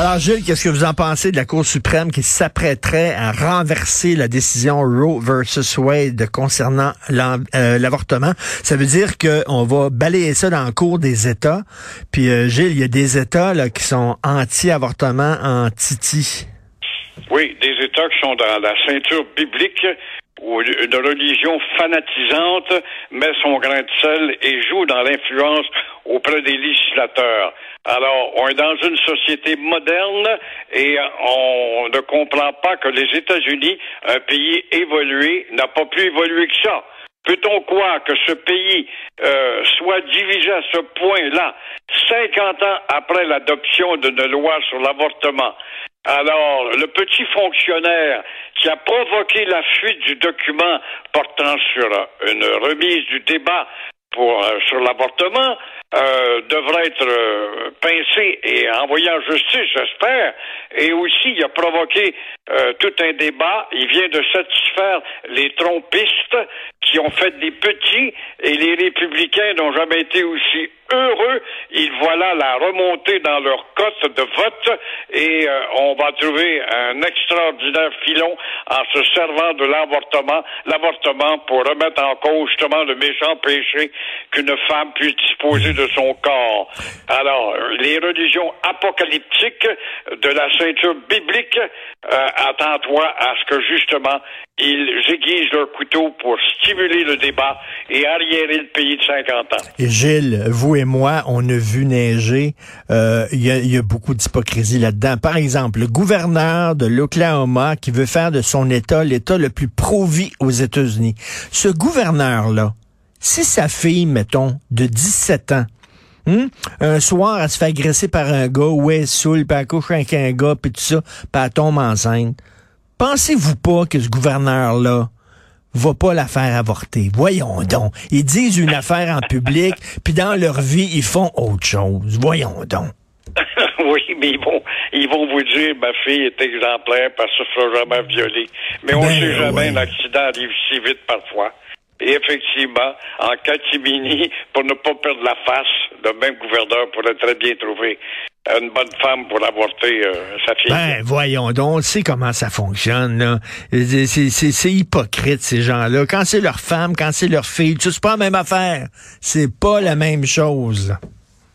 Alors Gilles, qu'est-ce que vous en pensez de la Cour suprême qui s'apprêterait à renverser la décision Roe versus Wade concernant euh, l'avortement? Ça veut dire qu'on va balayer ça dans le cours des États. Puis euh, Gilles, il y a des États là, qui sont anti-avortement, anti-ti. Oui, des États qui sont dans la ceinture biblique où une religion fanatisante met son grain de sel et joue dans l'influence auprès des législateurs. Alors, on est dans une société moderne et on ne comprend pas que les États-Unis, un pays évolué, n'a pas plus évolué que ça. Peut-on croire que ce pays euh, soit divisé à ce point-là, 50 ans après l'adoption d'une loi sur l'avortement? Alors, le petit fonctionnaire qui a provoqué la fuite du document portant sur une remise du débat pour, euh, sur l'avortement euh, devrait être euh, pincé et envoyé en justice, j'espère. Et aussi, il a provoqué tout un débat. Il vient de satisfaire les trompistes qui ont fait des petits et les républicains n'ont jamais été aussi heureux. Ils voient là la remontée dans leur cote de vote et on va trouver un extraordinaire filon en se servant de l'avortement, l'avortement pour remettre en cause justement le méchant péché qu'une femme puisse disposer de son corps. Alors, les religions apocalyptiques de la ceinture biblique, euh, attends-toi à ce que justement ils aiguisent leur couteau pour stimuler le débat et arriérer le pays de 50 ans. Et Gilles, vous et moi, on a vu neiger. Euh, il y, a, beaucoup d'hypocrisie là-dedans. Par exemple, le gouverneur de l'Oklahoma qui veut faire de son État l'État le plus pro-vie aux États-Unis. Ce gouverneur-là, si sa fille, mettons, de 17 ans, hmm, un soir, elle se fait agresser par un gars, ou elle saoule, puis elle couche avec un gars, puis tout ça, puis elle tombe enceinte, pensez-vous pas que ce gouverneur-là va pas la faire avorter? Voyons donc. Ils disent une affaire en public, puis dans leur vie, ils font autre chose. Voyons donc. oui, mais ils vont, ils vont vous dire ma fille est exemplaire parce qu'elle se fera jamais violer. Mais on ne ben sait jamais, un accident arrive si vite parfois. Et effectivement, en catimini, pour ne pas perdre la face, le même gouverneur pourrait très bien trouver une bonne femme pour avorter euh, sa fille. Ben, voyons donc, on sait comment ça fonctionne, là. C'est hypocrite, ces gens-là. Quand c'est leur femme, quand c'est leur fille, c'est pas la même affaire. C'est pas la même chose.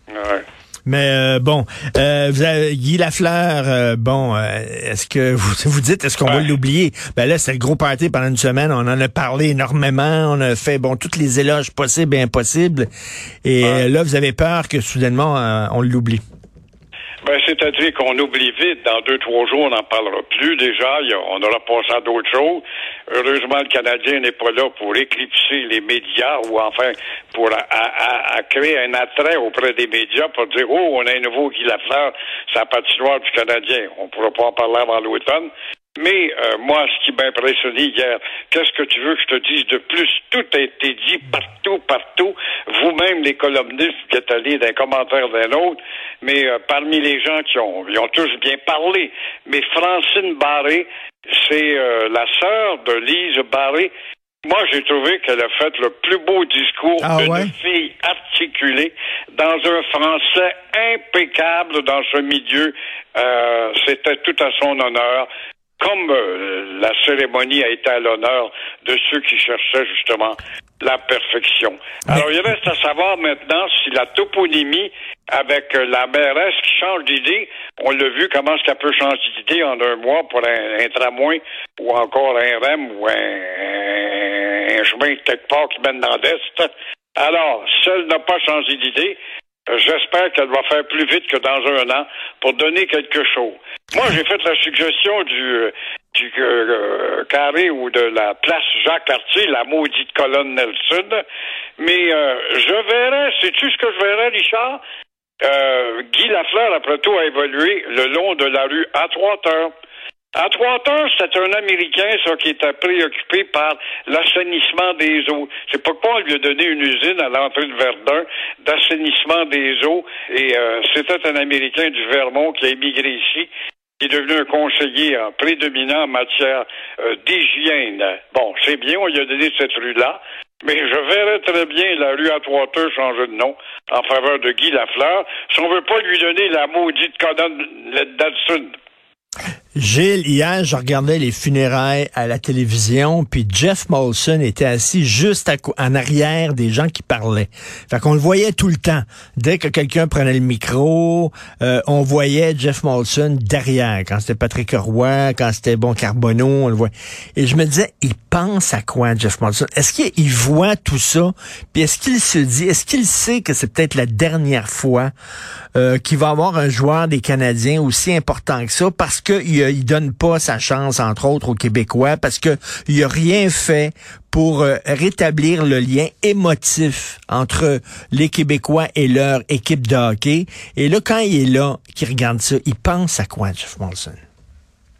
Ouais. Mais euh, bon, euh, vous avez, Guy Lafleur, euh, bon, est-ce que vous vous dites, est-ce qu'on va l'oublier? Ben là, c'est le gros party pendant une semaine. On en a parlé énormément. On a fait, bon, toutes les éloges possibles et impossibles. Et là, vous avez peur que soudainement, on l'oublie. Ben, c'est-à-dire qu'on oublie vite. Dans deux, trois jours, on n'en parlera plus déjà. on aura passé à d'autres choses. Heureusement, le Canadien n'est pas là pour éclipser les médias ou enfin pour créer un attrait auprès des médias pour dire Oh, on a un nouveau Guy Lafleur, la patinoire du Canadien. On ne pourra pas en parler avant l'automne. Mais euh, moi, ce qui m'a impressionné hier, qu'est-ce que tu veux que je te dise de plus? Tout a été dit partout, partout. Vous-même, les columnistes, vous êtes allés d'un commentaire d'un autre, mais euh, parmi les gens qui ont, ils ont tous bien parlé. Mais Francine Barré, c'est euh, la sœur de Lise Barré. Moi, j'ai trouvé qu'elle a fait le plus beau discours ah d'une fille articulée dans un français impeccable dans ce milieu. C'était tout à son honneur comme euh, la cérémonie a été à l'honneur de ceux qui cherchaient justement la perfection. Alors, il reste à savoir maintenant si la toponymie avec euh, la mairesse qui change d'idée, on l'a vu comment est-ce qu'elle peut changer d'idée en un mois pour un, tramway ou encore un REM ou un, chemin quelque part qui mène dans l'Est. Alors, si elle n'a pas changé d'idée, J'espère qu'elle va faire plus vite que dans un an pour donner quelque chose. Moi, j'ai fait la suggestion du, euh, du euh, euh, carré ou de la place Jacques Cartier, la maudite colonne Nelson. Mais je verrai, sais-tu ce que je verrai, Richard? Guy Lafleur, après tout, a évolué le long de la rue à trois heures. Atwater, c'est un Américain, ça, qui était préoccupé par l'assainissement des eaux. C'est pourquoi on lui a donné une usine à l'entrée de Verdun d'assainissement des eaux. Et euh, c'était un Américain du Vermont qui a émigré ici qui est devenu un conseiller en prédominant en matière euh, d'hygiène. Bon, c'est bien, on lui a donné cette rue-là, mais je verrais très bien la rue Atwater changer de nom en faveur de Guy Lafleur si on veut pas lui donner la maudite colonne d'Adson. Gilles, hier, je regardais les funérailles à la télévision, puis Jeff Molson était assis juste en arrière des gens qui parlaient. Fait qu'on le voyait tout le temps. Dès que quelqu'un prenait le micro, euh, on voyait Jeff Molson derrière. Quand c'était Patrick Roy, quand c'était Bon Carbonneau, on le. Et je me disais, il pense à quoi, Jeff Molson? Est-ce qu'il voit tout ça? Puis est-ce qu'il se dit, est-ce qu'il sait que c'est peut-être la dernière fois euh, qu'il va avoir un joueur des Canadiens aussi important que ça? Parce qu'il il donne pas sa chance, entre autres, aux Québécois parce que il a rien fait pour euh, rétablir le lien émotif entre les Québécois et leur équipe de hockey. Et là, quand il est là, qu'il regarde ça, il pense à quoi, Jeff Molson?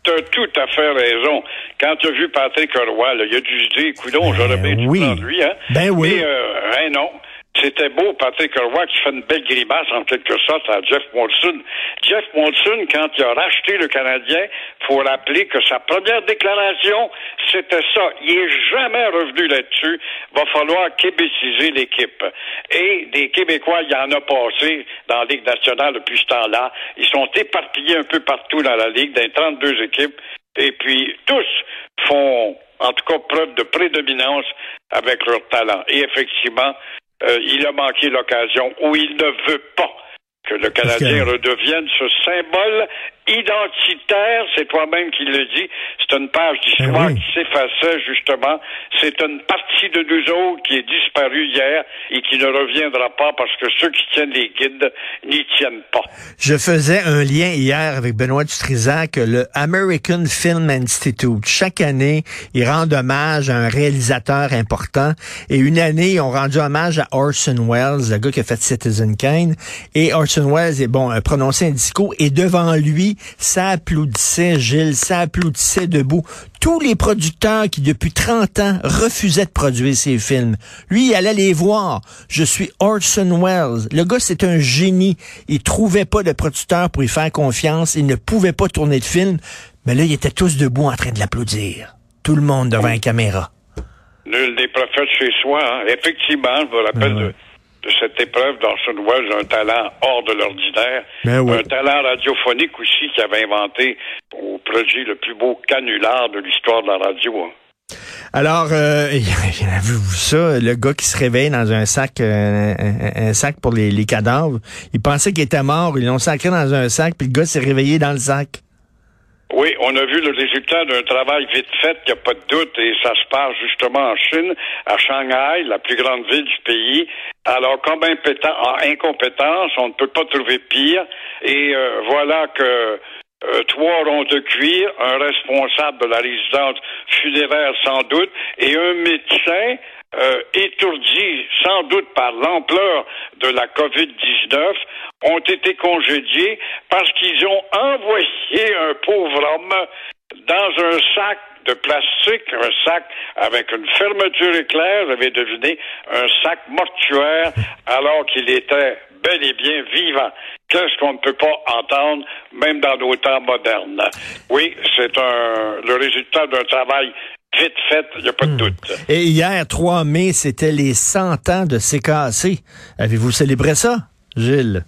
Tu as tout à fait raison. Quand tu as vu Patrick Roy, il a dû se dire, coudon, j'aurais bien oui. dû lui, hein? Ben oui. Mais, euh, hein, non. C'était beau, Patrick Roy, qui fait une belle grimace, en quelque sorte, à Jeff Molson. Jeff Molson, quand il a racheté le Canadien, faut rappeler que sa première déclaration, c'était ça. Il est jamais revenu là-dessus. Va falloir québéciser l'équipe. Et des Québécois, il y en a passé dans la Ligue nationale depuis ce temps-là. Ils sont éparpillés un peu partout dans la Ligue, dans 32 équipes. Et puis, tous font, en tout cas, preuve de prédominance avec leur talent. Et effectivement, euh, il a manqué l'occasion ou il ne veut pas que le Canadien redevienne ce symbole identitaire, c'est toi-même qui le dis, c'est une page d'histoire Ben oui. qui s'effaçait justement, c'est une partie de nous autres qui est disparue hier et qui ne reviendra pas parce que ceux qui tiennent les guides n'y tiennent pas. Je faisais un lien hier avec Benoît Dutrisac, le American Film Institute. Chaque année, ils rendent hommage à un réalisateur important. Et une année, ils ont rendu hommage à Orson Welles, le gars qui a fait Citizen Kane. Et Orson Welles, est bon, a prononcé un discours et devant lui, ça applaudissait Gilles, ça applaudissait debout. Tous les producteurs qui, depuis 30 ans, refusaient de produire ces films. Lui, il allait les voir. Je suis Orson Welles. Le gars, c'est un génie. Il trouvait pas de producteur pour y faire confiance. Il ne pouvait pas tourner de film. Mais là, ils étaient tous debout en train de l'applaudir. Tout le monde devant une caméra. Nul n'est prophète chez soi. hein. Effectivement, je me rappelle ouais. de, de cette épreuve d'Orson un talent hors de l'ordinaire, Ben ouais. un talent radiophonique aussi qui avait inventé au projet le plus beau canular de l'histoire de la radio. hein. Alors, euh, avez-vous ça, le gars qui se réveille dans un sac, euh, un, un sac pour les, les cadavres, il pensait qu'il était mort, ils l'ont sacré dans un sac, puis le gars s'est réveillé dans le sac. Oui, on a vu le résultat d'un travail vite fait, il n'y a pas de doute, et ça se passe justement en Chine, à Shanghai, la plus grande ville du pays. Alors, comme en incompétence, on ne peut pas trouver pire. Et euh, voilà que euh, trois ronds de cuir, un responsable de la résidence funéraire sans doute, et un médecin euh, étourdis sans doute par l'ampleur de la COVID-19, ont été congédiés parce qu'ils ont envoyé un pauvre homme dans un sac de plastique, un sac avec une fermeture éclair, j'avais deviné, un sac mortuaire, alors qu'il était bel et bien vivant. Qu'est-ce qu'on ne peut pas entendre, même dans nos temps modernes? Oui, c'est un le résultat d'un travail vite fait, il n'y a pas de doute. Et hier, 3 mai, c'était les 100 ans de CKC. Avez-vous célébré ça, Gilles?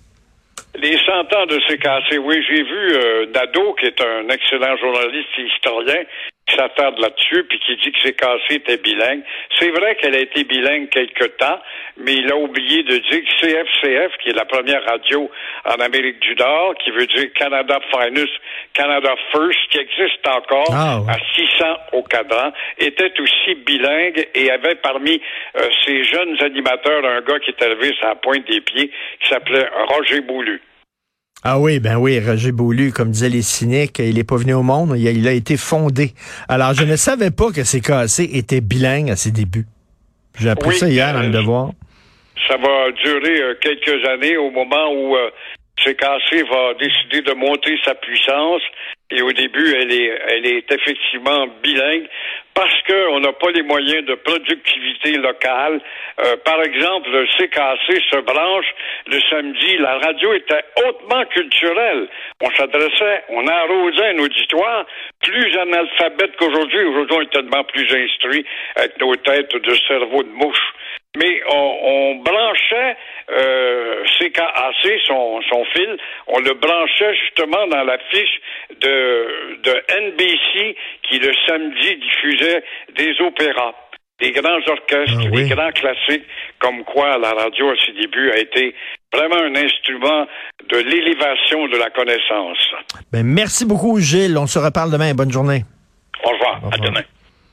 Les 100 ans de CKC, oui, j'ai vu euh, Nadeau, qui est un excellent journaliste et historien, qui s'attarde là-dessus, puis qui dit que CKC était bilingue. C'est vrai qu'elle a été bilingue quelque temps, mais il a oublié de dire que CFCF, qui est la première radio en Amérique du Nord, qui veut dire Canada Finest, Canada First, qui existe encore Ah, ouais. à 600 au cadran, était aussi bilingue et avait parmi euh, ces jeunes animateurs un gars qui est élevé sur la pointe des pieds, qui s'appelait Roger Boulu. Ah oui, ben oui, Roger Beaulieu, comme disaient les cyniques, il est pas venu au monde, il a, il a été fondé. Alors, je ne savais pas que CKC était bilingue à ses débuts. J'ai appris Oui, ça hier dans le euh, devoir. Ça va durer euh, quelques années au moment où euh, CKC va décider de monter sa puissance et au début, elle est, elle est effectivement bilingue parce qu'on n'a pas les moyens de productivité locale. Euh, par exemple, le CKC se branche le samedi. La radio était hautement culturelle. On s'adressait, on arrosait un auditoire plus analphabète qu'aujourd'hui. Aujourd'hui, on est tellement plus instruit avec nos têtes de cerveau de mouche mais on, on branchait euh, CKAC, son, son fil, on le branchait justement dans la fiche de, de NBC qui le samedi diffusait des opéras des grands orchestres, Ah oui. des grands classiques, comme quoi la radio à ses débuts a été vraiment un instrument de l'élévation de la connaissance. Ben, merci beaucoup, Gilles. On se reparle demain. Bonne journée. Au revoir. Au À revoir. demain.